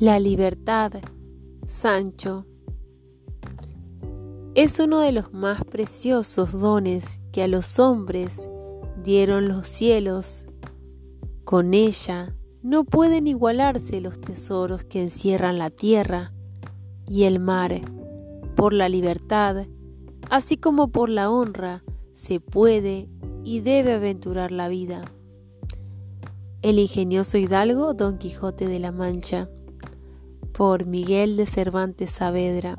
La libertad, Sancho, es uno de los más preciosos dones que a los hombres dieron los cielos. Con ella no pueden igualarse los tesoros que encierran la tierra y el mar. Por la libertad, así como por la honra, se puede y debe aventurar la vida. El ingenioso hidalgo Don Quijote de la Mancha por Miguel de Cervantes Saavedra